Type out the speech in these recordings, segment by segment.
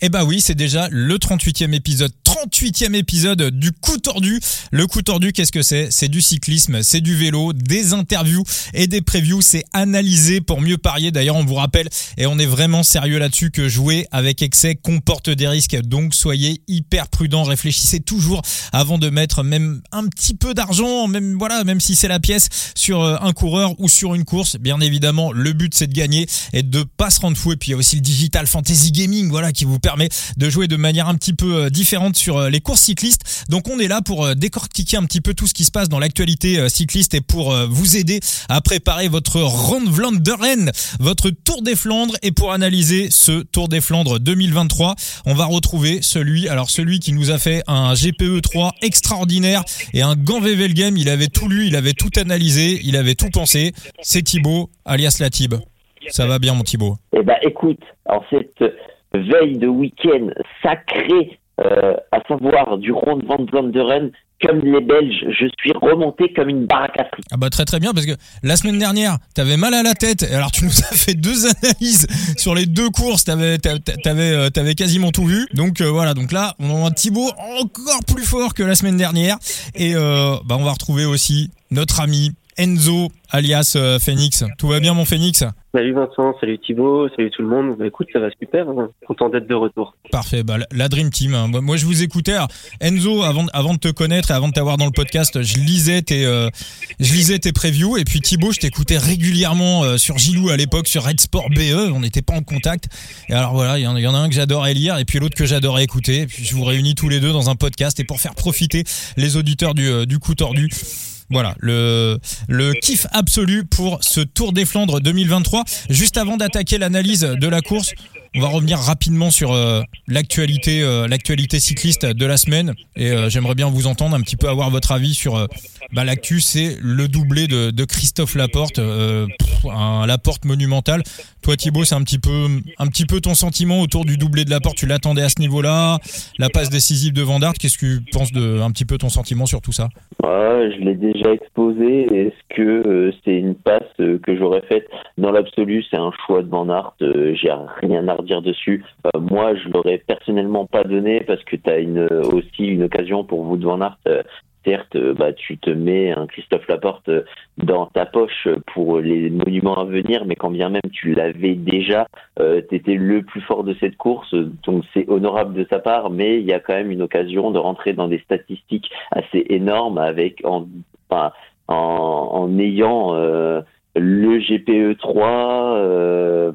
Eh bah oui, c'est déjà le 38e épisode, 38e épisode du coup tordu. Le coup tordu, qu'est-ce que c'est? C'est du cyclisme, c'est du vélo, des interviews et des previews, c'est analysé pour mieux parier. D'ailleurs, on vous rappelle, et on est vraiment sérieux là-dessus, que jouer avec excès comporte des risques. Donc soyez hyper prudents, réfléchissez toujours avant de mettre même un petit peu d'argent, même voilà, même si c'est la pièce, sur euh, un coureur ou sur une course. Bien évidemment, le but c'est de gagner et de pas se rendre fou. Et puis il y a aussi le digital fantasy gaming, voilà, qui vous de jouer de manière un petit peu euh, différente sur euh, les courses cyclistes. Donc on est là pour euh, décortiquer un petit peu tout ce qui se passe dans l'actualité cycliste et pour vous aider à préparer votre Ronde Vlaanderen, votre Tour des Flandres et pour analyser ce Tour des Flandres 2023, on va retrouver celui alors celui qui nous a fait un GPE 3 extraordinaire et un Gant Game, il avait tout lu, il avait tout analysé, il avait tout pensé. C'est Thibaut alias Latib. Ça va bien mon Thibaut? Eh ben écoute, en cette veille de week-end sacré, euh, à savoir du Ronde van Vlaanderen, comme les Belges, je suis remonté comme une baraque. Ah bah très très bien parce que la semaine dernière t'avais mal à la tête alors tu nous as fait deux analyses sur les deux courses t'avais t'avais euh, t'avais quasiment tout vu donc euh, voilà donc là on a un Thibaut encore plus fort que la semaine dernière et bah on va retrouver aussi notre ami Enzo alias euh, Phoenix. Tout va bien mon Phoenix Salut Vincent, salut Thibaut, salut tout le monde. Bah, écoute, ça va super, hein. content d'être de retour. Parfait, bah, la Dream Team. Hein. Moi je vous écoutais. Enzo, avant, avant de te connaître et avant de t'avoir dans le podcast, je lisais tes, euh, je lisais tes previews et puis Thibaut, je t'écoutais régulièrement euh, sur Gilou à l'époque, sur Red Sport BE, on n'était pas en contact. Et alors voilà, il y, en a un que j'adorais lire et puis l'autre que j'adorais écouter. Et puis je vous réunis tous les deux dans un podcast et pour faire profiter les auditeurs du, du coup tordu. Voilà, le, le kiff absolu pour ce Tour des Flandres 2023. Juste avant d'attaquer l'analyse de la course, on va revenir rapidement sur euh, l'actualité, euh, l'actualité cycliste de la semaine. Et euh, j'aimerais bien vous entendre un petit peu avoir votre avis sur bah, l'actu. C'est le doublé de, Christophe Laporte, un Laporte monumental. Toi Thibaut, c'est un petit peu, un petit peu ton sentiment autour du doublé de Laporte. Tu l'attendais à ce niveau-là, la passe décisive de Van Qu'est-ce que tu penses de, un petit peu ton sentiment sur tout ça? Je l'ai déjà exposé. Est-ce que c'est une passe que j'aurais faite? Dans l'absolu C'est un choix de Van Aert. J'ai rien à dire dessus. Euh, moi, je l'aurais personnellement pas donné parce que tu as une, aussi une occasion pour vous de Van. Euh, certes, euh, bah, tu te mets un Christophe Laporte dans ta poche pour les monuments à venir, mais quand bien même tu l'avais déjà, tu étais le plus fort de cette course, donc c'est honorable de sa part, mais il y a quand même une occasion de rentrer dans des statistiques assez énormes avec en, en ayant le GPE 3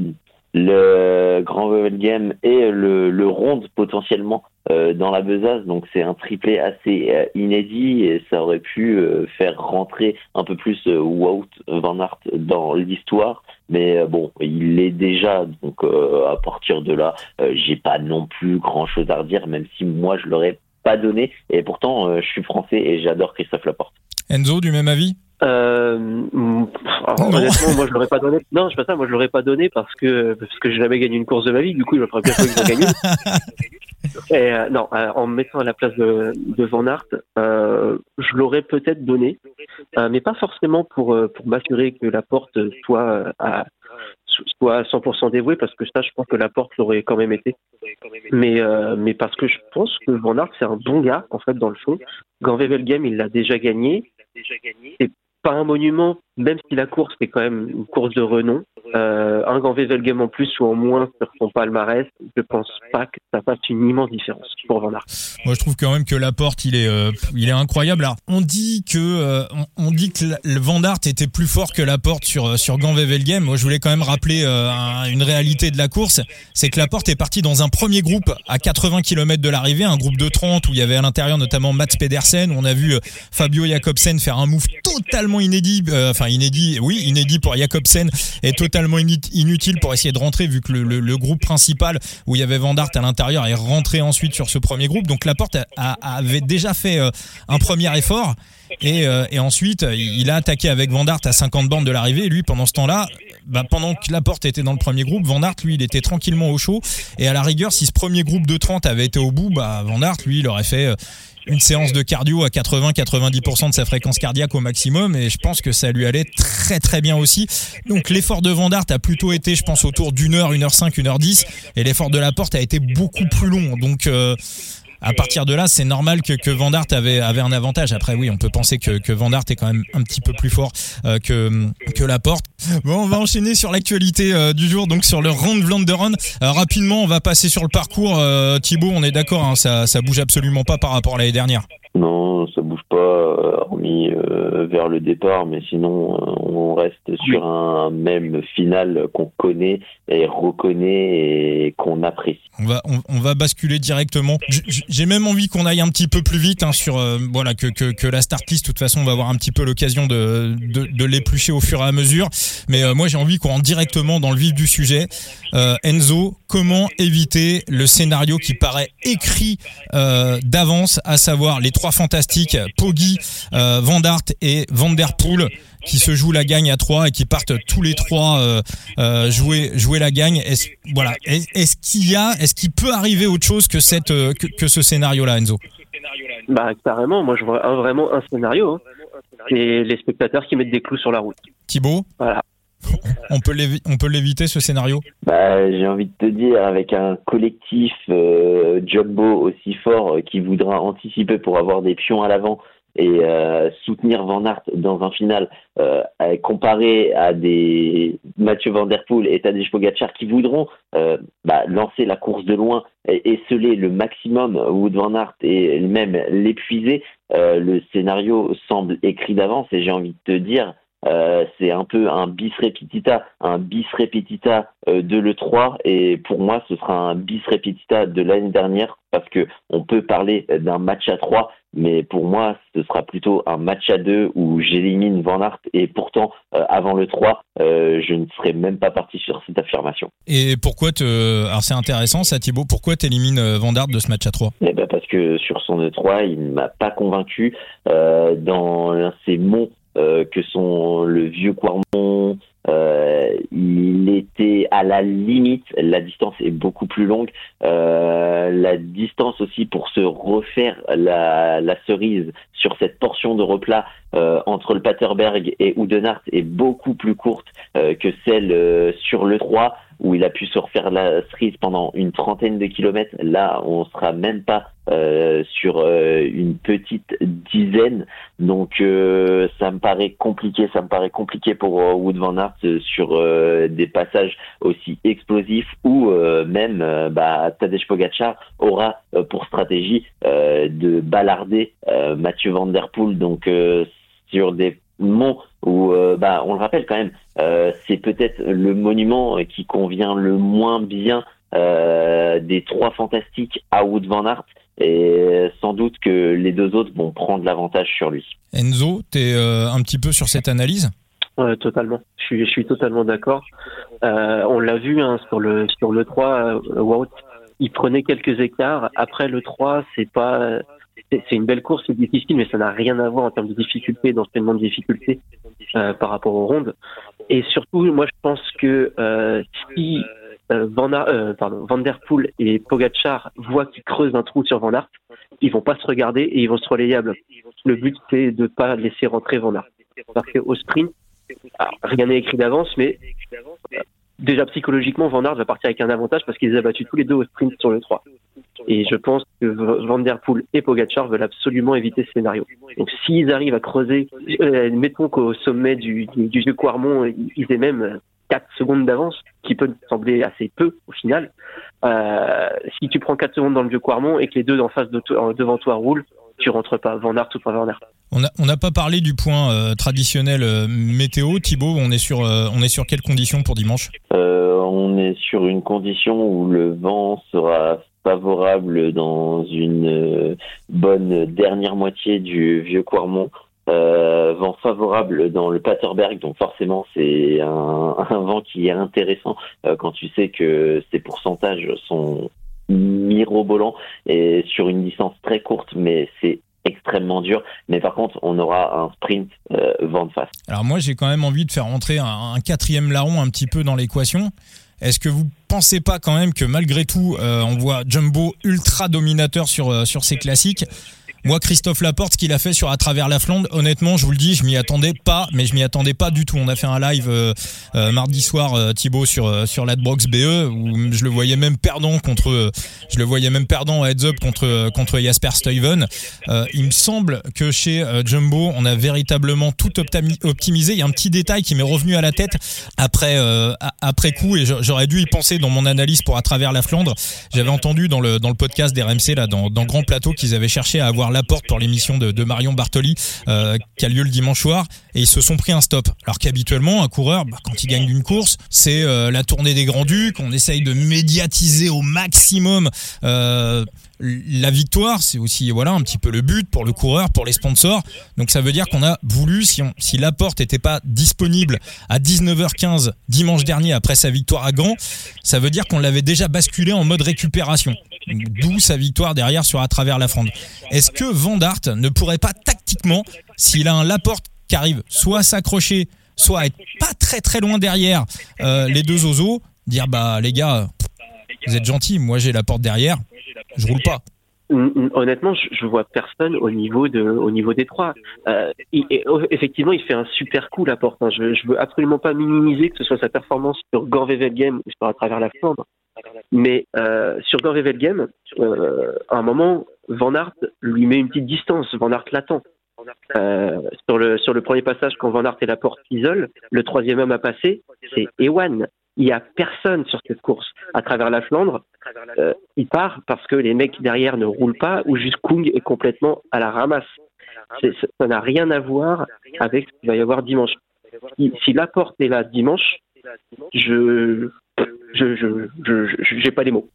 le Grand Level Game et le, le Ronde potentiellement euh, dans la besace. Donc c'est un triplé assez euh, inédit et ça aurait pu euh, faire rentrer un peu plus Wout Van Aert dans l'histoire. Mais bon, il l'est déjà. Donc à partir de là, j'ai pas non plus grand chose à redire, même si moi je l'aurais pas donné. Et pourtant, je suis français et j'adore Christophe Laporte. Enzo, du même avis? Euh, honnêtement, moi je l'aurais pas donné. Non, je pas ça. Moi je l'aurais pas donné parce que parce que j'ai jamais gagné une course de ma vie. Du coup, je ferais bien que j'ai gagné. Et, euh, non, euh, en me mettant à la place de, de Van Aert, euh, je l'aurais peut-être donné, mais pas forcément pour pour m'assurer que la porte soit à soit à 100% dévouée parce que ça, je pense que la porte l'aurait quand même été. Mais mais parce que je pense que Van Aert c'est un bon gars en fait dans le fond. Ganvevel Game, il l'a déjà gagné. C'est pas un monument, même si la course est quand même une course de renom. Euh, un grand Game en plus ou en moins sur son palmarès, je pense pas que ça fasse une immense différence pour Van Aert. Moi, je trouve quand même que Laporte, il est, euh, il est incroyable. Alors, on dit que, euh, on, dit que le Van Aert était plus fort que Laporte sur euh, sur Grand Game. Moi, je voulais quand même rappeler une réalité de la course, c'est que Laporte est parti dans un premier groupe à 80 km de l'arrivée, un groupe de 30 où il y avait à l'intérieur notamment Mats Pedersen, on a vu Fabio Jacobsen faire un move totalement inédit, enfin inédit, oui, inédit pour Jacobsen et totalement inutile pour essayer de rentrer vu que le, groupe principal où il y avait Vandart à l'intérieur est rentré ensuite sur ce premier groupe. Donc Laporte avait déjà fait euh, un premier effort. Et, et, ensuite, il a attaqué avec Van Dart à 50 bandes de l'arrivée. Lui, pendant ce temps-là, bah, pendant que la porte était dans le premier groupe, Van Dart, lui, il était tranquillement au chaud. Et à la rigueur, si ce premier groupe de 30 avait été au bout, bah, Van Dart, lui, il aurait fait une séance de cardio à 80-90% de sa fréquence cardiaque au maximum et je pense que ça lui allait très très bien aussi. Donc l'effort de Vandart a plutôt été, je pense, autour d'une heure, une heure cinq, une heure dix et l'effort de la porte a été beaucoup plus long. Donc euh, à partir de là, c'est normal que, que Van avait, avait un avantage. Après, oui, on peut penser que, que Van est quand même un petit peu plus fort euh, que, que Laporte. Bon, on va enchaîner sur l'actualité euh, du jour, donc sur le Round Vlanderen. Euh, rapidement, on va passer sur le parcours. Thibaut, on est d'accord, hein, ça, ça bouge absolument pas par rapport à l'année dernière. Non, ça bouge pas, hormis vers le départ, mais sinon, on reste sur un même final qu'on connaît et reconnaît et qu'on apprécie. On va, on, va basculer directement. J'ai même envie qu'on aille un petit peu plus vite hein, sur euh, voilà que, que, que, la start list. De toute façon, on va avoir un petit peu l'occasion de, de, de l'éplucher au fur et à mesure. Mais euh, moi, j'ai envie qu'on rentre directement dans le vif du sujet. Euh, Enzo, comment éviter le scénario qui paraît écrit d'avance, à savoir les trois fantastiques, Poggi, Van Dart et Van Der Poel qui se jouent la gagne à trois et qui partent tous les trois euh, euh, jouer jouer la gagne. Est-ce voilà, est-ce qu'il y a, est-ce qu'il peut arriver autre chose que cette euh, que, ce scénario-là, Enzo? Bah carrément, moi je vois vraiment un scénario. Hein. C'est les spectateurs qui mettent des clous sur la route. Thibaut? Voilà. On peut on peut l'éviter ce scénario? Bah, J'ai envie de te dire, avec un collectif euh, jumbo aussi fort qui voudra anticiper pour avoir des pions à l'avant et euh, soutenir Van Aert dans un final euh, comparé à des Mathieu Van Der Poel et Tadej Pogacar qui voudront euh, bah, lancer la course de loin et esceler le maximum Wood Van Aert et même l'épuiser, euh, le scénario semble écrit d'avance et j'ai envie de te dire euh, c'est un peu un bis repetita, un bis repetita euh, de l'E3 et pour moi ce sera un bis repetita de l'année dernière parce que on peut parler d'un match à 3 mais pour moi ce sera plutôt un match à 2 où j'élimine Van Aert et pourtant euh, avant le 3 je ne serais même pas parti sur cette affirmation. Et pourquoi te alors c'est intéressant ça Thibaut, pourquoi tu élimines Van Aert de ce match à 3 Eh ben parce que sur son E3, il ne m'a pas convaincu dans ses monts euh, que sont le vieux Quarmont. Euh, il était à la limite, la distance est beaucoup plus longue. Euh, la distance aussi pour se refaire la, la cerise sur cette portion de replat euh, entre le Paterberg et Oudenart est beaucoup plus courte euh, que celle euh, sur le 3 où il a pu se refaire la cerise pendant une trentaine de kilomètres. Là, on sera même pas euh, sur euh, une petite dizaine. Donc, euh, ça me paraît compliqué. Ça me paraît compliqué pour Wood Van Aert sur des passages aussi explosifs où même bah, Tadej Pogacar aura pour stratégie de balarder Mathieu Van Der Poel. Donc, sur des monts où, bah, on le rappelle quand même, c'est peut-être le monument qui convient le moins bien des trois fantastiques à Wood Van Aert et sans doute que les deux autres vont prendre l'avantage sur lui. Enzo, tu es euh, un petit peu sur cette analyse? Totalement. Je suis, je suis totalement d'accord. Euh, on l'a vu hein, sur le sur le 3, euh, Wout, il prenait quelques écarts. Après le 3, c'est pas c'est une belle course, c'est difficile, mais ça n'a rien à voir en termes de difficulté, d'enchaînement de difficulté euh, par rapport aux rondes. Et surtout, moi, je pense que euh, si euh, Van, euh, Van Der Poel et Pogachar voient qu'ils creusent un trou sur Van Aert, ils vont pas se regarder et ils vont se relayer à bloc. Le but, c'est de pas laisser rentrer Van Aert. Parce qu'au sprint, rien n'est écrit d'avance, mais déjà psychologiquement, Van Aert va partir avec un avantage parce qu'il les a battus tous les deux au sprint sur le 3. Et je pense que Van Der Poel et Pogachar veulent absolument éviter ce scénario. Donc s'ils arrivent à creuser, euh, mettons qu'au sommet du, du, du vieux Quarmont, ils aient même 4 secondes d'avance, qui peut sembler assez peu au final. Euh, si tu prends 4 secondes dans le vieux Quarmont et que les deux en face de toi, devant toi roulent, tu rentres pas Van Aert ou pas Van Aert. On n'a pas parlé du point euh, traditionnel euh, météo. Thibaut, on est sur on est sur quelles conditions pour dimanche? On est sur une condition où le vent sera favorable dans une bonne dernière moitié du vieux Quarmont euh, vent favorable dans le Paterberg, donc forcément c'est un, vent qui est intéressant euh, quand tu sais que ces pourcentages sont mirobolants et sur une distance très courte, mais c'est extrêmement dur. Mais par contre, on aura un sprint vent de face. Alors moi, j'ai quand même envie de faire rentrer un, un quatrième larron un petit peu dans l'équation. Est-ce que vous pensez pas quand même que malgré tout, on voit Jumbo ultra dominateur sur, sur ses classiques moi, Christophe Laporte, ce qu'il a fait sur À travers la Flandre, honnêtement, je vous le dis, je m'y attendais pas, mais je m'y attendais pas du tout. On a fait un live euh, euh, mardi soir, euh, Thibaut, sur euh, sur l'Adbrox BE, où je le voyais même perdant contre, je le voyais même perdant heads up contre contre Jasper Stuyven. il me semble que chez Jumbo, on a véritablement tout optimisé. Il y a un petit détail qui m'est revenu à la tête après après coup, et j'aurais dû y penser dans mon analyse pour À travers la Flandre. J'avais entendu dans le dans le podcast d'RMC là, dans dans Grand Plateau, qu'ils avaient cherché à avoir porte pour l'émission de, Marion Bartoli euh, qui a lieu le dimanche soir et ils se sont pris un stop. Alors qu'habituellement un coureur bah, quand il gagne une course c'est euh, la tournée des Grands Ducs, on essaye de médiatiser au maximum euh, la victoire, c'est aussi voilà un petit peu le but pour le coureur, pour les sponsors. Donc ça veut dire qu'on a voulu, si, on, si porte n'était pas disponible à 19h15 dimanche dernier après sa victoire à Gand, ça veut dire qu'on l'avait déjà basculé en mode récupération. D'où sa victoire derrière sur à travers la fronde. Est-ce que Van ne pourrait pas tactiquement, s'il a un Laporte qui arrive soit s'accrocher, soit être pas très très loin derrière euh, les deux oiseaux, dire bah les gars, vous êtes gentils, moi j'ai la porte derrière, je roule pas. Mm, mm, honnêtement, je, vois personne au niveau au niveau des trois. Euh, oh, effectivement, il fait un super coup la porte. Hein. Je, je veux absolument pas minimiser que ce soit sa performance sur Gorvevel Game ou sur à travers la Flandre. Mais euh, sur Gorvevel Game, euh, à un moment, Van Aert lui met une petite distance. Van Aert l'attend. Euh, sur le sur le premier passage, quand Van Aert et la porte isolent, le troisième homme à passer, c'est Ewan il y a personne sur cette course à travers la Flandre. Il part parce que les mecs derrière ne roulent pas ou juste Kung est complètement à la ramasse. Ça n'a rien à voir avec ce qu'il va y avoir dimanche. Si, si porte est là dimanche, je je j'ai pas les mots.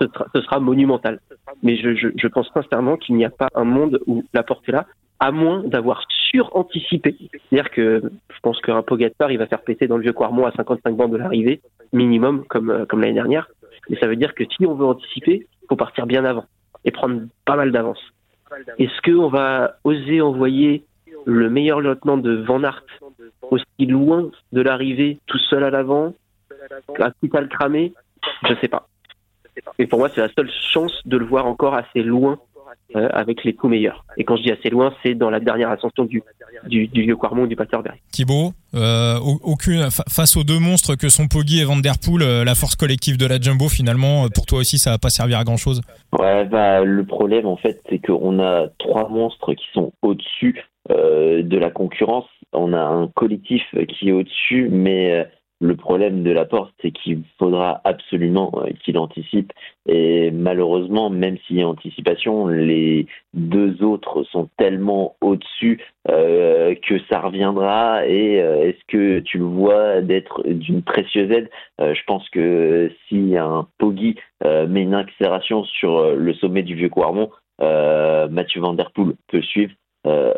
Ce sera, ce sera, monumental. Mais je, je, je pense sincèrement qu'il n'y a pas un monde où la porte est là, à moins d'avoir suranticipé. C'est-à-dire que je pense qu'un Pogacar, il va faire péter dans le vieux Quarmont à 55 bandes de l'arrivée, minimum, comme, euh, comme l'année dernière. Mais ça veut dire que si on veut anticiper, il faut partir bien avant et prendre pas mal d'avance. Est-ce qu'on va oser envoyer le meilleur lieutenant de Van Aert aussi loin de l'arrivée, tout seul à l'avant, à tout à le cramer Je sais pas. Et pour moi, c'est la seule chance de le voir encore assez loin euh, avec les coups meilleurs. Et quand je dis assez loin, c'est dans la dernière ascension du, du, du vieux Quarmont du Paterberg. Thibaut, euh, aucune, face aux deux monstres que sont Poggi et Van Der Poel, euh, la force collective de la Jumbo, finalement, pour toi aussi, ça va pas servir à grand chose Ouais, bah, le problème, en fait, c'est qu'on a trois monstres qui sont au-dessus euh, de la concurrence. On a un collectif qui est au-dessus, mais le problème de la porte, c'est qu'il faudra absolument euh, qu'il anticipe. Et malheureusement, même s'il y a anticipation, les deux autres sont tellement au-dessus euh, que ça reviendra. Et euh, est-ce que tu le vois d'être d'une précieuse aide? Je pense que si un Poggi met une accélération sur le sommet du vieux Quarmont, Mathieu Van Der Poel peut suivre.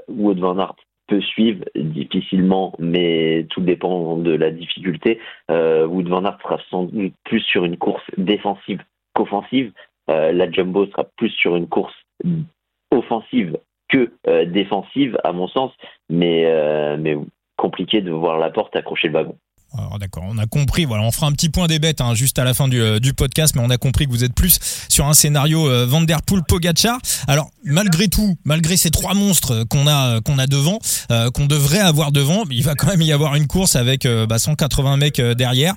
Wood Van Aert peut suivre difficilement, mais tout dépend de la difficulté. Euh, Wood Van sera sans doute plus sur une course défensive qu'offensive. Euh, la Jumbo sera plus sur une course offensive que euh, défensive, à mon sens, mais, euh, mais compliqué de voir la porte accrocher le wagon. D'accord, on a compris. Voilà, on fera un petit point des bêtes hein, juste à la fin du, euh, du, podcast, mais on a compris que vous êtes plus sur un scénario euh, Vanderpool Pogacar. Alors malgré tout, malgré ces trois monstres qu'on a qu'on a devant, euh, qu'on devrait avoir devant, il va quand même y avoir une course avec bah, 180 mecs derrière.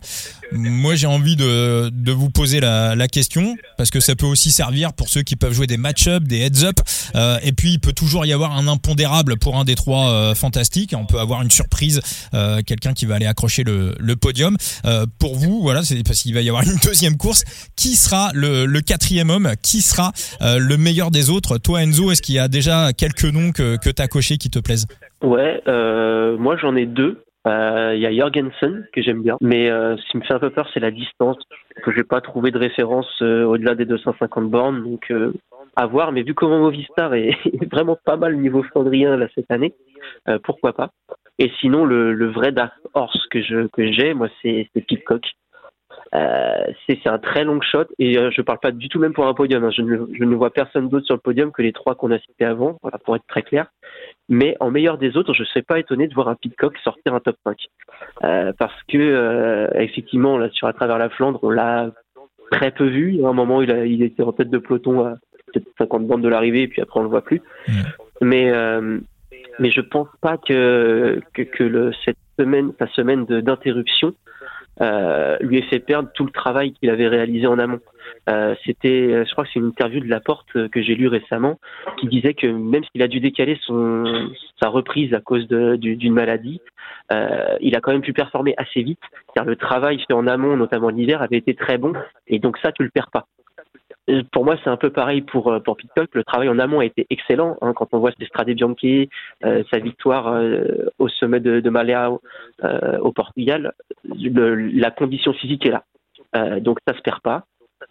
Moi, j'ai envie de, de vous poser la, la, question parce que ça peut aussi servir pour ceux qui peuvent jouer des match-up, des heads-up. et puis, il peut toujours y avoir un impondérable pour un des trois fantastiques. On peut avoir une surprise, quelqu'un qui va aller accrocher le le, podium. Euh, pour vous, voilà, parce qu'il va y avoir une deuxième course. Qui sera le, quatrième homme? Qui sera euh, le meilleur des autres? Toi, Enzo, est-ce qu'il y a déjà quelques noms que, tu as cochés qui te plaisent? Ouais, euh, moi j'en ai deux. Il y a Jorgensen que j'aime bien, mais ce qui me fait un peu peur, c'est la distance que j'ai pas trouvé de référence au-delà des 250 bornes. Donc à voir, mais vu comment Movistar est, vraiment pas mal au niveau flandrien là cette année, pourquoi pas. Et sinon, le, le vrai Dark Horse que je que j'ai, moi, c'est Pitcock. c'est un très long shot et je parle pas du tout même pour un podium. Hein. Je, ne, je, ne, vois personne d'autre sur le podium que les trois qu'on a cités avant, voilà, pour être très clair. Mais en meilleur des autres, je ne serais pas étonné de voir un Pitcock sortir un top 5. parce que effectivement, là, sur à travers la Flandre, on l'a très peu vu. À un moment, il, a, il était en tête de peloton à peut-être 50 bandes de l'arrivée, et puis après, on le voit plus. Mm. Mais, euh, mais je pense pas que, le, cette semaine, sa semaine d'interruption, euh, lui ait fait perdre tout le travail qu'il avait réalisé en amont. Euh, c'était, je crois que c'est une interview de Laporte que j'ai lue récemment, qui disait que même s'il a dû décaler son, sa reprise à cause d'une maladie, euh, il a quand même pu performer assez vite. Car le travail fait en amont, notamment l'hiver, avait été très bon, et donc ça, tu le perds pas. Pour moi, c'est un peu pareil pour euh, pour Pitcock. Le travail en amont a été excellent. Hein, quand on voit Strade Bianchi, euh, sa victoire euh, au sommet de, de au Portugal, la condition physique est là. Donc ça se perd pas.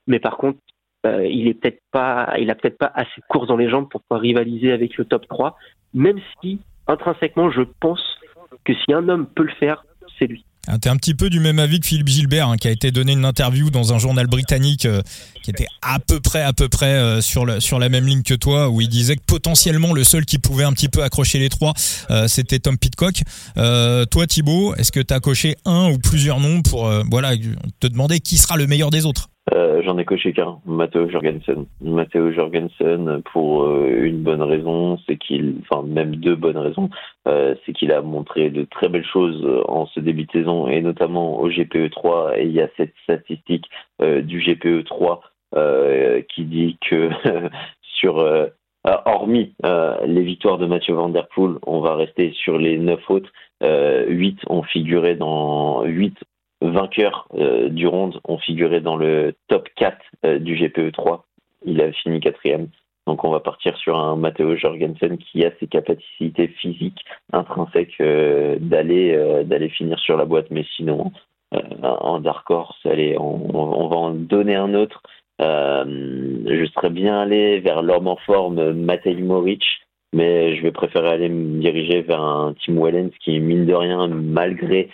Mais par contre, il est peut-être pas, il a peut-être pas assez de course dans les jambes pour pouvoir rivaliser avec le top 3. Même si intrinsèquement, je pense que si un homme peut le faire, c'est lui. Ah, t'es un petit peu du même avis que Philippe Gilbert, hein, qui a été donné une interview dans un journal britannique euh, qui était à peu près, à peu près euh, sur, la même ligne que toi, où il disait que potentiellement le seul qui pouvait un petit peu accrocher les trois, euh, c'était Tom Pitcock. toi, Thibaut, est-ce que t'as coché un ou plusieurs noms pour voilà te demander qui sera le meilleur des autres? Euh, J'en ai coché qu'un, Matteo Jorgensen. Matteo Jorgensen, pour euh, une bonne raison, c'est qu'il, enfin même deux bonnes raisons, euh, c'est qu'il a montré de très belles choses en ce début de saison et notamment au GPE 3. Et il y a cette statistique du GPE 3 qui dit que sur hormis les victoires de Mathieu Van Der Poel, on va rester sur les neuf autres. Euh, 8 ont figuré dans 8 vainqueurs euh, du ronde ont figuré dans le top 4 euh, du GPE 3. Il a fini quatrième. Donc on va partir sur un Matteo Jorgensen qui a ses capacités physiques intrinsèques euh, d'aller d'aller finir sur la boîte. Mais sinon, en dark horse, allez, on, va en donner un autre. je serais bien allé vers l'homme en forme, Matej Moric, mais je vais préférer aller me diriger vers un Tim Wellens qui, mine de rien, malgré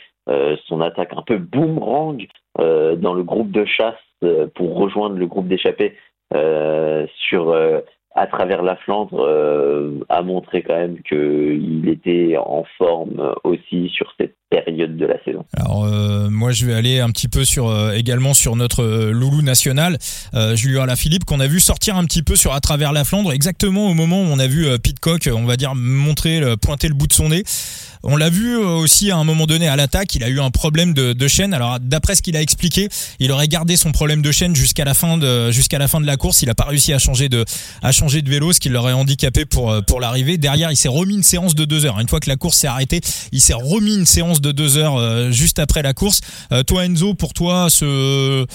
son attaque un peu boomerang euh, dans le groupe de chasse euh, pour rejoindre le groupe d'échappés sur à travers la Flandre a montré quand même qu'il était en forme aussi sur cette période de la saison. Alors euh, moi je vais aller un petit peu sur euh, également sur notre euh, loulou national, Julien Alaphilippe qu'on a vu sortir un petit peu sur à travers la Flandre exactement au moment où on a vu Pitcock, on va dire montrer pointer le bout de son nez. On l'a vu aussi à un moment donné à l'attaque, il a eu un problème de, de chaîne. Alors d'après ce qu'il a expliqué, il aurait gardé son problème de chaîne jusqu'à la fin de jusqu'à la fin de la course. Il a pas réussi à changer de à changer de vélo, ce qui l'aurait handicapé pour pour l'arrivée. Derrière, il s'est remis une séance de deux heures. Une fois que la course s'est arrêtée, il s'est remis une séance de deux heures euh, juste après la course. Euh, toi Enzo, pour toi, ce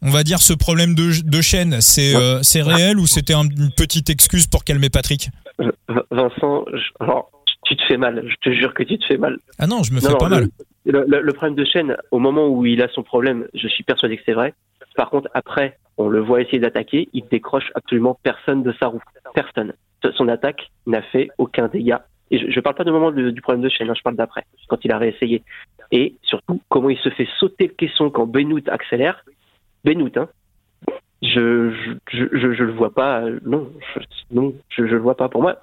on va dire ce problème de, chaîne, c'est euh, c'est réel ou c'était une petite excuse pour calmer Patrick? Vincent, tu te fais mal. Je te jure que tu te fais mal. Ah non, je me fais pas mal. Le, problème de chaîne, au moment où il a son problème, je suis persuadé que c'est vrai. Par contre, après, on le voit essayer d'attaquer, il décroche absolument personne de sa roue. Personne. Son attaque n'a fait aucun dégât et je ne parle pas du moment du problème de chaîne, hein, je parle d'après, quand il a réessayé. Et surtout, comment il se fait sauter le caisson quand Benoît accélère. Benoît, hein, je, je, je, je, le vois pas, non, je, non, je, je le vois pas. Pour moi,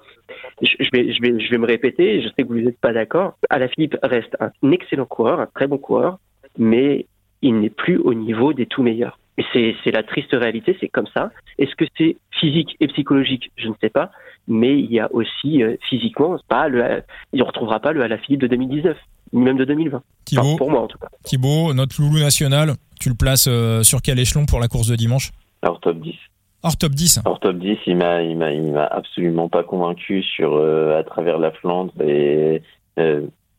je, vais, je, vais, je vais me répéter, je sais que vous n'êtes pas d'accord. Alaphilippe reste un excellent coureur, un très bon coureur, mais il n'est plus au niveau des tout meilleurs. Et c'est la triste réalité, c'est comme ça. Est-ce que c'est physique et psychologique? Je ne sais pas. Mais il y a aussi euh, physiquement, pas le, il ne retrouvera pas le Alaphilippe de 2019, ni même de 2020. Thibaut, pour moi en tout cas. Thibaut, notre loulou national, tu le places euh, sur quel échelon pour la course de dimanche? Hors top 10. Hors top 10 Hors top 10, il m'a, il m'a, il m'a absolument pas convaincu sur euh, à travers la Flandre et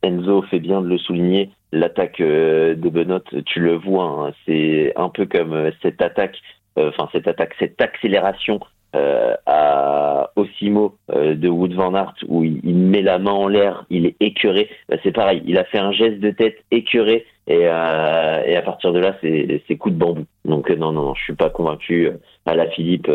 Enzo fait bien de le souligner l'attaque euh, de Benoît, tu le vois, hein, c'est un peu comme euh, cette attaque, euh, enfin cette attaque, cette accélération à Osimo de Wood Van Aert où il, met la main en l'air, il est écœuré. Bah, c'est pareil, il a fait un geste de tête écœuré et, et à partir de là, c'est coup de bambou. Donc non, non, je suis pas convaincu. À la Philippe,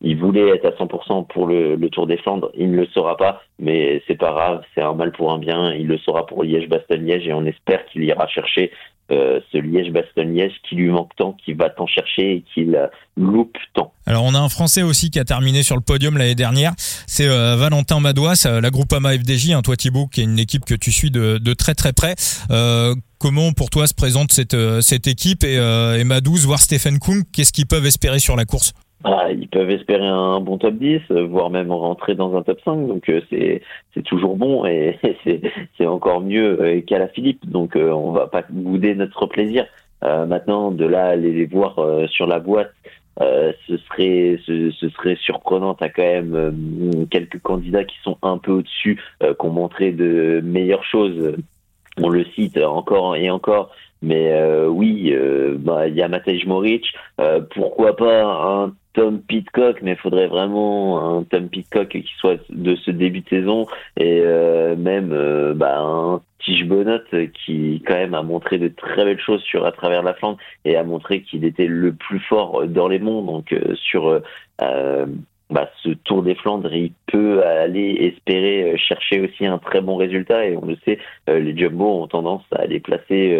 il voulait être à 100% pour le, Tour des Flandres, il ne le sera pas, mais c'est pas grave, c'est un mal pour un bien, il le sera pour Liège-Bastogne-Liège et on espère qu'il ira chercher ce Liège-Bastogne-Liège qui lui manque tant, qui va tant chercher et qui la loupe tant. Alors on a un Français aussi qui a terminé sur le podium l'année dernière, c'est Valentin Madouas, la Groupama FDJ, hein, toi Thibaut, qui est une équipe que tu suis de, très très près. comment pour toi se présente cette, cette équipe et, et Madouas, voir Stephen Kung, qu'est-ce qu'ils peuvent espérer sur la course? Ah, ils peuvent espérer un bon top 10, voire même rentrer dans un top 5. Donc euh, c'est c'est toujours bon et, c'est encore mieux euh, qu'à la Philippe. Donc euh, on va pas bouder notre plaisir. maintenant, de là aller les voir sur la boîte, ce serait ce, serait surprenant. T'as quand même quelques candidats qui sont un peu au-dessus, qui ont montré de meilleures choses. On le cite encore et encore, mais oui, bah, il y a Matej Moric. pourquoi pas un Tom Pitcock, mais il faudrait vraiment un Tom Pitcock qui soit de ce début de saison et euh, même euh, bah, un Tige Bonot qui quand même a montré de très belles choses sur à travers la Flandre et a montré qu'il était le plus fort dans les mondes. Donc euh, sur bah, ce Tour des Flandres, il peut aller espérer chercher aussi un très bon résultat et on le sait, les Jumbo ont tendance à aller placer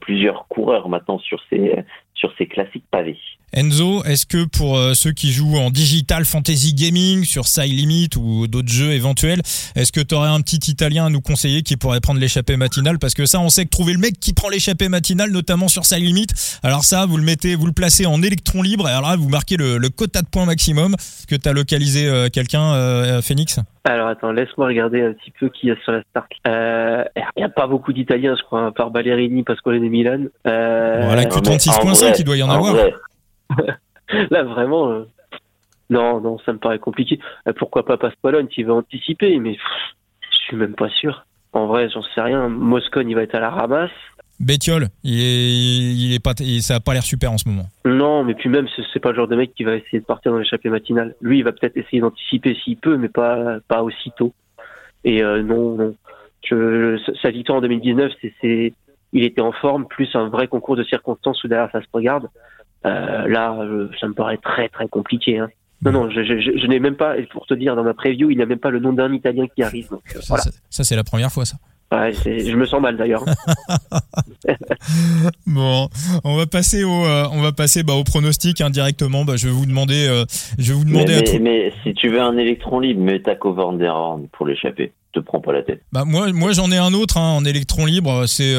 plusieurs coureurs maintenant sur ces sur ces classiques pavés. Enzo, est-ce que pour euh, ceux qui jouent en digital fantasy gaming sur Side Limit ou d'autres jeux éventuels, est-ce que tu aurais un petit italien à nous conseiller qui pourrait prendre l'échappée matinale? Parce que ça, on sait que trouver le mec qui prend l'échappée matinale, notamment sur Side Limit, alors ça, vous le mettez, vous le placez en électron libre et alors là, vous marquez le, quota de points maximum. Que tu as localisé euh, quelqu'un, euh, Phoenix? Alors attends, laisse-moi regarder un petit peu qui y a sur la start. Il n'y a pas beaucoup d'Italiens, je crois, à part Ballerini, Pasquale de Milan. voilà, Q36.5, il doit y en avoir. Là, vraiment, euh, non, non, ça me paraît compliqué. Euh, pourquoi pas Pasqualone qui va anticiper, mais je suis même pas sûr. En vrai, j'en sais rien. Moscone, il va être à la ramasse. Bétiol, il est, il est pas, ça a pas l'air super en ce moment. Non, mais puis même, c'est pas le genre de mec qui va essayer de partir dans l'échappée matinale. Lui, il va peut-être essayer d'anticiper s'il peut, mais pas, pas aussitôt. Et euh, non, non. Je, sa victoire en 2019, c'est, il était en forme, plus un vrai concours de circonstances où derrière ça se regarde. Euh, là, ça me paraît très très compliqué. Hein. Non, non, je, je, je, n'ai même pas, pour te dire, dans ma preview, il n'y a même pas le nom d'un Italien qui arrive. Donc, euh, ça, voilà. ça c'est la première fois, ça. Ouais, je me sens mal d'ailleurs. bon, on va passer au, euh, on va passer bah, au pronostic indirectement. Hein, bah, je vais vous demander, euh, je vais vous demander mais, à mais, si tu veux un électron libre, mets ta cover pour l'échapper. Te prends pas la tête. Bah moi, moi j'en ai un autre hein, en électron libre. C'est,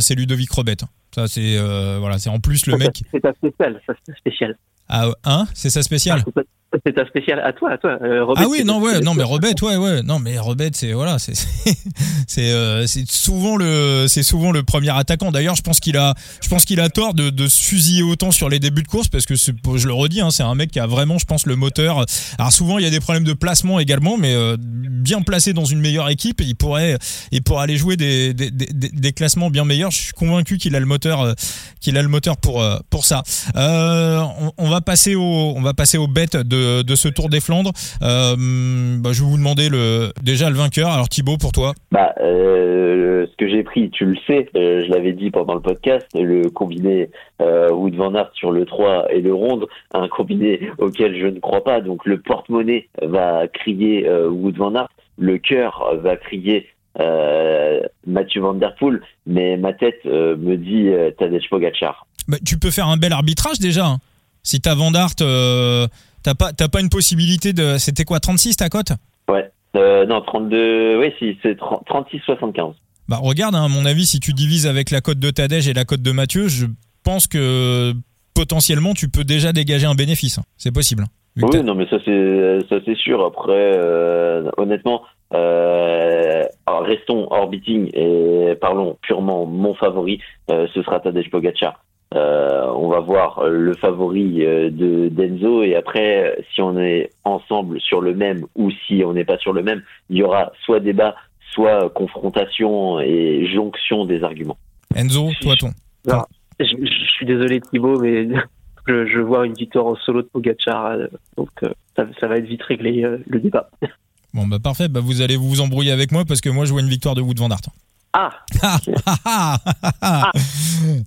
c'est Ludovic Robet. Ça, c'est euh, voilà, c'est en plus le mec. C'est ta spécial, ça c'est spécial. Ah, hein? C'est sa spéciale? Ah, c'est ta spéciale à toi, à toi. Euh, ah oui, non, ouais, non, mais Robet, ouais, ouais, non, mais Robet, c'est voilà, c'est c'est euh, souvent le c'est souvent le premier attaquant. D'ailleurs, je pense qu'il a je pense qu'il a tort de, de se fusiller autant sur les débuts de course parce que je le redis, hein, c'est un mec qui a vraiment, je pense, le moteur. Alors souvent, il y a des problèmes de placement également, mais euh, bien placé dans une meilleure équipe, il pourrait il pourrait aller jouer des des, des, des classements bien meilleurs. Je suis convaincu qu'il a le moteur qu'il a le moteur pour pour ça. On, on, va passer au on va passer aux bêtes de de, ce Tour des Flandres. Euh, bah, je vais vous demander le, déjà le vainqueur. Alors Thibaut, pour toi bah, euh, Ce que j'ai pris, tu le sais, euh, je l'avais dit pendant le podcast, le combiné Wood Van Aert sur le 3 et le Ronde, un combiné auquel je ne crois pas. Donc le porte-monnaie va crier Wood Van Aert, le cœur va crier Mathieu Van Der Poel, mais ma tête me dit Tadej Pogacar. Bah, tu peux faire un bel arbitrage déjà. Hein. Si t'as Van Aert, T'as pas, pas une possibilité de. C'était quoi, 36 ta cote? Ouais. Euh, non, 32. Oui, si, c'est 36,75. Bah, regarde, hein, à mon avis, si tu divises avec la cote de Tadej et la cote de Mathieu, je pense que potentiellement tu peux déjà dégager un bénéfice. Hein. C'est possible. Hein, oui, non, mais ça c'est ça c'est sûr. Après, euh, honnêtement, euh, restons orbiting et parlons purement mon favori. ce sera Tadej Pogacar. Euh, on va voir le favori euh, de Denzo et après, si on est ensemble sur le même ou si on n'est pas sur le même, il y aura soit débat, soit confrontation et jonction des arguments. Enzo, toi ton. je, suis désolé Thibaut, mais je, vois une victoire en solo de Pogacar, euh, donc ça, va être vite réglé le débat. Bon bah parfait, bah vous allez vous embrouiller avec moi parce que moi je vois une victoire de Wood van Aert. Ah.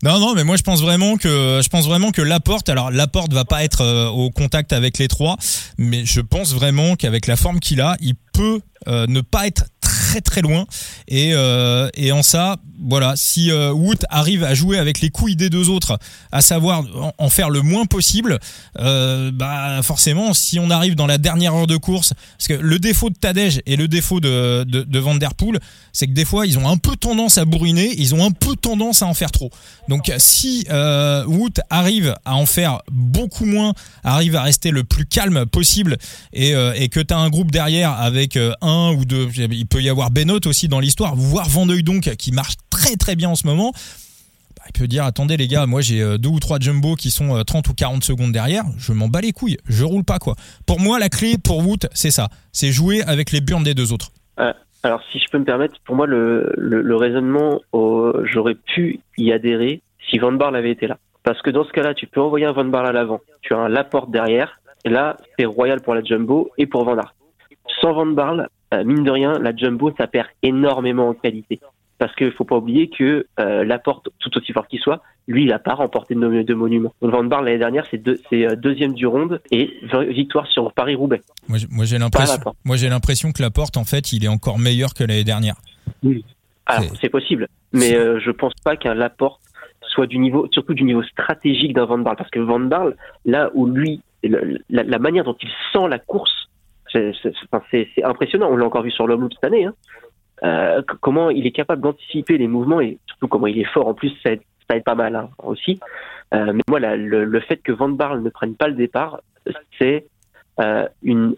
Non non mais moi je pense vraiment que je pense vraiment que Laporte alors Laporte va pas être euh, au contact avec les trois mais je pense vraiment qu'avec la forme qu'il a il peut euh, ne pas être très très loin. Et, euh, en ça, voilà, si euh, Wood arrive à jouer avec les couilles des deux autres, à savoir en, faire le moins possible, bah forcément, si on arrive dans la dernière heure de course, parce que le défaut de Tadej et le défaut de, de, c'est que des fois ils ont un peu tendance à bourriner, ils ont un peu tendance à en faire trop. Donc si euh, Wood arrive à en faire beaucoup moins, arrive à rester le plus calme possible, et, euh, que tu as un groupe derrière avec euh, un ou deux, il peut y avoir Benoît aussi dans l'histoire, voire Van donc qui marche très très bien en ce moment bah, il peut dire attendez les gars moi j'ai euh, deux ou trois jumbo qui sont 30 ou 40 secondes derrière je m'en bats les couilles je roule pas quoi pour moi la clé pour Wood c'est ça c'est jouer avec les burnes des deux autres alors si je peux me permettre pour moi le, le, raisonnement j'aurais pu y adhérer si Van Barle avait été là. Parce que dans ce cas-là tu peux envoyer un Van Barle à l'avant. Tu as un Laporte derrière. Et là c'est royal pour la jumbo et pour Van Aert. Sans Van Barle euh, mine de rien la jumbo ça perd énormément en qualité parce qu'il faut pas oublier que euh, Laporte, tout aussi fort qu'il soit, lui, il a pas remporté de, de monument. Van Barle l'année dernière, c'est deux, euh, deuxième du ronde et victoire sur Paris-Roubaix. Moi, j'ai l'impression, moi, j'ai l'impression que Laporte, en fait, il est encore meilleur que l'année dernière. Oui. Alors, c'est possible, mais euh, je pense pas qu'un Laporte soit du niveau, surtout du niveau stratégique d'un Van Barle, parce que Van Barle, là où lui, la, la manière dont il sent la course, c'est impressionnant. On l'a encore vu sur l'homme cette année. Hein. Euh, comment il est capable d'anticiper les mouvements et surtout comment il est fort en plus, ça aide, pas mal hein, aussi. Euh, mais moi, la, le, fait que Van Barle ne prenne pas le départ, c'est euh, une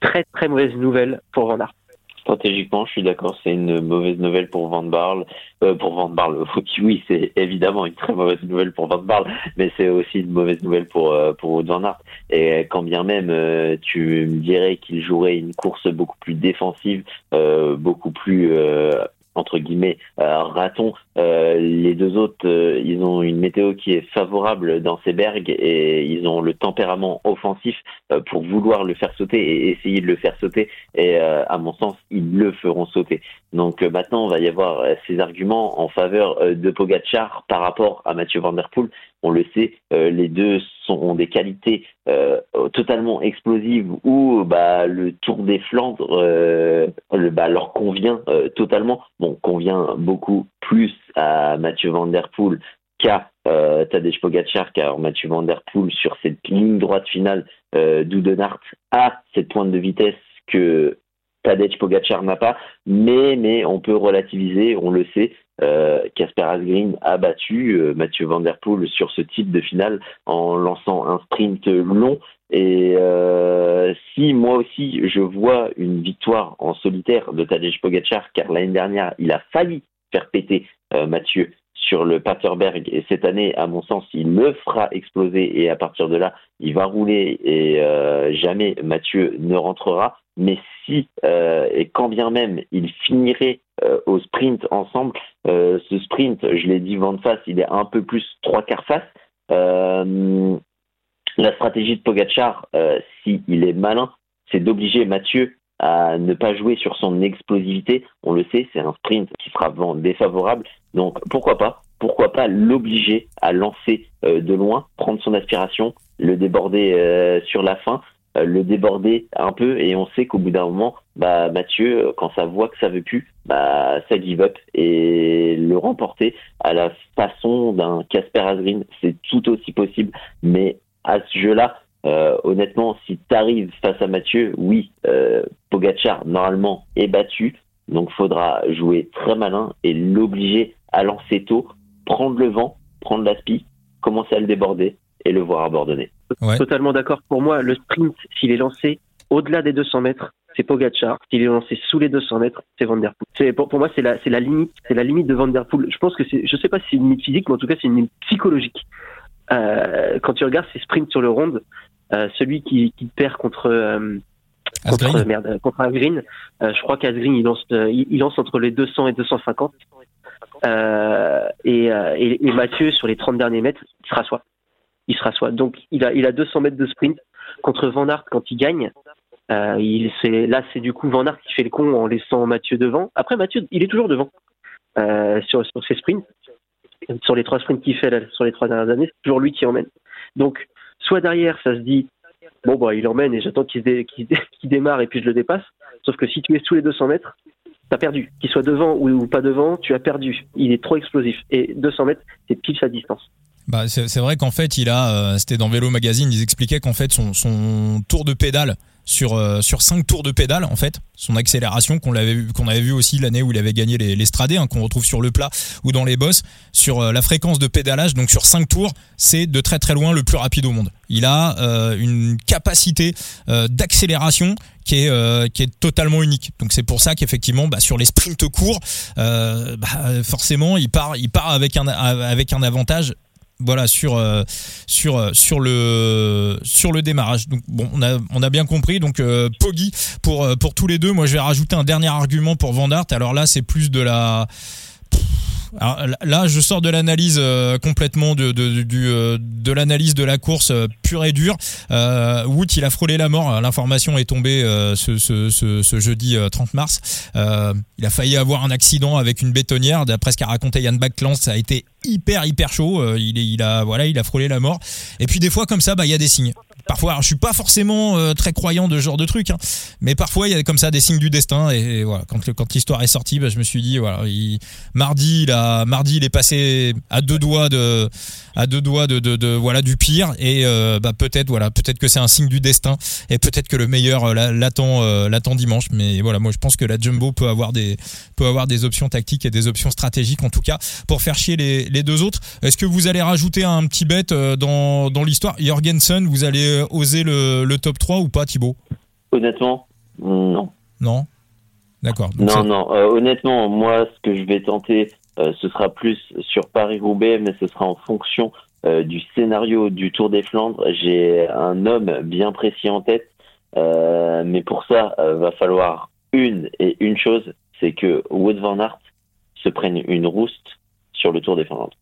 très très mauvaise nouvelle pour Van Aert. Stratégiquement, je suis d'accord, c'est une mauvaise nouvelle pour Van Barle. Euh, pour Van Barle, oui, c'est évidemment une très mauvaise nouvelle pour Van Barle, mais c'est aussi une mauvaise nouvelle pour euh, pour Van Aert. Et quand bien même euh, tu me dirais qu'il jouerait une course beaucoup plus défensive, euh, beaucoup plus entre guillemets euh, raton. Euh, les deux autres, euh, ils ont une météo qui est favorable dans ces bergs et ils ont le tempérament offensif pour vouloir le faire sauter et essayer de le faire sauter. Et à mon sens, ils le feront sauter. Donc maintenant, on va y avoir ces arguments en faveur de Pogachar par rapport à Mathieu Van. On le sait, les deux sont, ont des qualités totalement explosives où bah, le Tour des Flandre le, bah, leur convient totalement. Bon, convient beaucoup plus à Mathieu Van Der Poel qu'à euh, Tadej Pogacar, car Mathieu Van Der Poel, sur cette ligne droite finale euh, d'Oudenart, a cette pointe de vitesse que Tadej Pogacar n'a pas, mais on peut relativiser, on le sait, Casper euh, Asgreen a battu euh, Mathieu Van Der Poel sur ce type de finale en lançant un sprint long. Et euh, si moi aussi je vois une victoire en solitaire de Tadej Pogacar, car l'année dernière il a failli faire péter Mathieu sur le Paterberg et cette année, à mon sens, il le fera exploser et à partir de là, il va rouler et euh, jamais Mathieu ne rentrera. Mais si euh, et quand bien même il finirait euh, au sprint ensemble, ce sprint, je l'ai dit vent de face, il est un peu plus trois quarts face. La stratégie de Pogachar, s'il est malin, c'est d'obliger Mathieu à ne pas jouer sur son explosivité. On le sait, c'est un sprint qui sera défavorable. Donc pourquoi pas Pourquoi pas l'obliger à lancer euh, de loin, prendre son aspiration, le déborder euh, sur la fin, euh, le déborder un peu et on sait qu'au bout d'un moment, bah Mathieu, quand ça voit que ça veut plus, bah ça give up et le remporter à la façon d'un Casper Asgreen, c'est tout aussi possible, mais à ce jeu-là, euh, honnêtement, si tu arrives face à Mathieu, oui, euh, Pogachar normalement est battu, donc faudra jouer très malin et l'obliger à lancer tôt, prendre le vent, prendre l'aspi, commencer à le déborder et le voir abandonner. Totalement d'accord. Pour moi, le sprint, s'il est lancé au-delà des 200 mètres, c'est Pogachar. S'il est lancé sous les 200 mètres, c'est Van Der Poel. Pour, pour moi, c'est la, la limite, c'est la limite de Van Der Poel. Je pense que c'est, je sais pas si c'est une limite physique, mais en tout cas, c'est une limite psychologique. Euh, quand tu regardes ces sprints sur le ronde, celui qui, qui, perd contre euh, contre merde contre Asgreen, euh, je crois qu'Asgreen il lance il, il, lance entre les 200 et 250 euh, et, et, et, Mathieu sur les 30 derniers mètres il sera soit il sera soit donc il a il a 200 mètres de sprint contre Van Aert quand il gagne. Euh, il c'est là c'est du coup Van Aert qui fait le con en laissant Mathieu devant. Après Mathieu il est toujours devant euh, sur sur ses sprints. Sur les trois sprints qu'il fait là, sur les trois dernières années, c'est toujours lui qui emmène. Donc, soit derrière, ça se dit, bon, bah, il emmène et j'attends qu'il dé, démarre et puis je le dépasse. Sauf que si tu es sous les 200 mètres, t'as perdu. Qu'il soit devant ou, pas devant, tu as perdu. Il est trop explosif. Et 200 mètres, c'est pile sa distance. Bah, c'est vrai qu'en fait, il a, euh, c'était dans Vélo Magazine, ils expliquaient qu'en fait, son tour de pédale sur euh, sur cinq tours de pédale en fait. Son accélération qu'on l'avait vu qu'on avait vu aussi l'année où il avait gagné les, les stradés hein, qu'on retrouve sur le plat ou dans les bosses. Sur euh, la fréquence de pédalage donc sur cinq tours c'est de très très loin le plus rapide au monde. Il a euh, une capacité d'accélération qui est qui est totalement unique. Donc c'est pour ça qu'effectivement bah, sur les sprints courts bah, forcément il part il part avec un avec un avantage voilà sur euh, sur euh, sur le sur le démarrage. Donc bon, on a on a bien compris. Donc euh, Poggy pour pour tous les deux. Moi, je vais rajouter un dernier argument pour Van Alors là, c'est plus de la alors là, je sors de l'analyse euh, complètement de de, du, euh, de l'analyse de la course euh, pure et dure. Euh, Wood, il a frôlé la mort. L'information est tombée ce, ce, ce, ce, jeudi 30 mars. il a failli avoir un accident avec une bétonnière. D'après ce qu'a raconté Yann Backlans, ça a été hyper hyper chaud. il, il a voilà, il a frôlé la mort. Et puis des fois comme ça, bah il y a des signes. Parfois, je suis pas forcément euh, très croyant de ce genre de truc, hein, mais parfois il y a comme ça des signes du destin. Et, voilà, quand, quand l'histoire est sortie, bah, je me suis dit voilà, il, mardi, il a, mardi, il est passé à deux doigts de, à deux doigts de, de, voilà du pire. Et euh, bah, peut-être voilà, peut-être que c'est un signe du destin, et peut-être que le meilleur euh, l'attend, l'attend dimanche. Mais voilà, moi je pense que la Jumbo peut avoir des, peut avoir des options tactiques et des options stratégiques en tout cas pour faire chier les, les deux autres. Est-ce que vous allez rajouter un petit bet dans, dans l'histoire, Jorgensen, vous allez euh, oser le, top 3 ou pas, Thibaut? Honnêtement, non. Non? D'accord. Non, non. Euh, honnêtement, moi, ce que je vais tenter, euh, ce sera plus sur Paris-Roubaix, mais ce sera en fonction du scénario du Tour des Flandres. J'ai un homme bien précis en tête, mais pour ça, va falloir une et une chose, c'est que Wood van Aert se prenne une rouste sur le Tour des Flandres.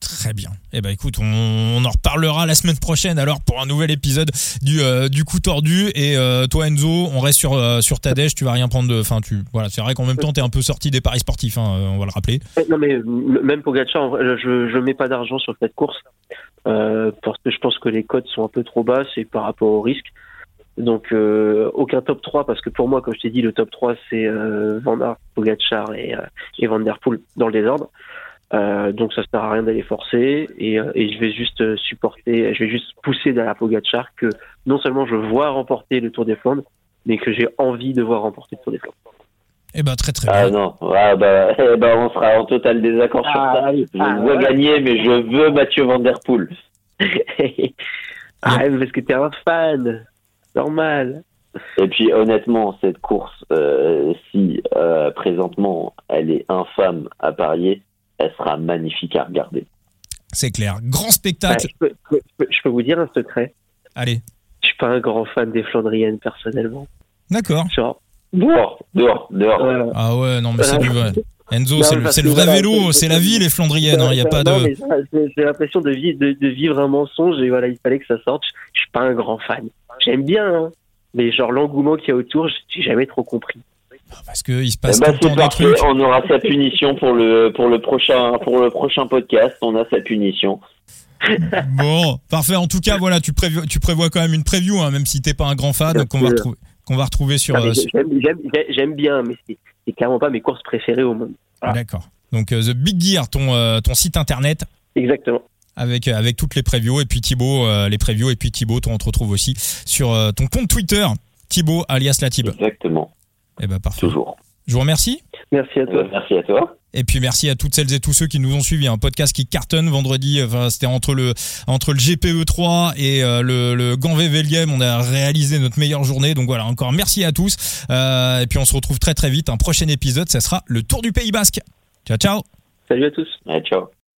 Très bien. Eh ben écoute, on, en reparlera la semaine prochaine alors pour un nouvel épisode du euh, du coup tordu et euh, toi Enzo, on reste sur euh, sur ta dèche, tu vas rien prendre de enfin tu voilà, c'est vrai qu'en même temps tu es un peu sorti des paris sportifs hein, on va le rappeler. Non mais même pour Gacha, je je mets pas d'argent sur cette course parce que je pense que les cotes sont un peu trop basses et par rapport au risque. Donc aucun top 3 parce que pour moi comme je t'ai dit le top 3 c'est Van Aert, Pogacar et, et Van Der Poel dans le désordre. Euh, donc ça sert à rien d'aller forcer et, euh, et, je vais juste euh, supporter, je vais juste pousser la Pogacar que non seulement je vois remporter le Tour des Flandres, mais que j'ai envie de voir remporter le Tour des Flandres. Eh ben très très ah, bien. Ah non, ah, bah, eh ben, on sera en total désaccord sur ah, ça. Je ah, vois gagner, mais je veux Mathieu Van Der Poel. ah, parce que t'es un fan, normal. Et puis honnêtement, cette course, euh, si euh, présentement elle est infâme à parier, elle sera magnifique à regarder. C'est clair. Grand spectacle. je, peux, vous dire un secret? Allez. Je suis pas un grand fan des Flandriennes personnellement. D'accord. Genre, dehors, dehors, dehors. Ah ouais, non, mais c'est du vrai. Enzo, c'est le, vrai vélo, c'est la vie, les Flandriennes. Il hein, n'y a pas de. J'ai l'impression de, de, vivre un mensonge et voilà, il fallait que ça sorte. Je suis pas un grand fan. J'aime bien, hein, mais genre l'engouement qu'il y a autour, j'ai jamais trop compris. Parce que il se passe ben, tout le temps des trucs. On aura sa punition pour le pour le prochain pour le prochain podcast. On a sa punition. bon, parfait. En tout cas, voilà, tu prévois, tu prévois quand même une preview, hein, même si t'es pas un grand fan, qu'on va retrouver, qu'on va retrouver sur. Euh, j'aime bien, mais c'est clairement pas mes courses préférées au monde. D'accord. Donc euh, The Big Gear, ton euh, ton site internet. Exactement avec avec toutes les previews et puis Thibaut les previews et puis Thibaut on te retrouve aussi sur ton compte Twitter Thibaut alias Latib. Exactement. Eh ben parfait. Toujours. Je vous remercie. Merci à toi. Euh, merci à toi. Et puis merci à toutes celles et tous ceux qui nous ont suivis. Un podcast qui cartonne vendredi. Enfin, c'était entre le entre le GPE 3 et euh, le, le Ganvé On a réalisé notre meilleure journée. Donc voilà, encore merci à tous. Euh, et puis on se retrouve très très vite. Un prochain épisode, ça sera le Tour du Pays Basque. Ciao ciao. Salut à tous. ciao.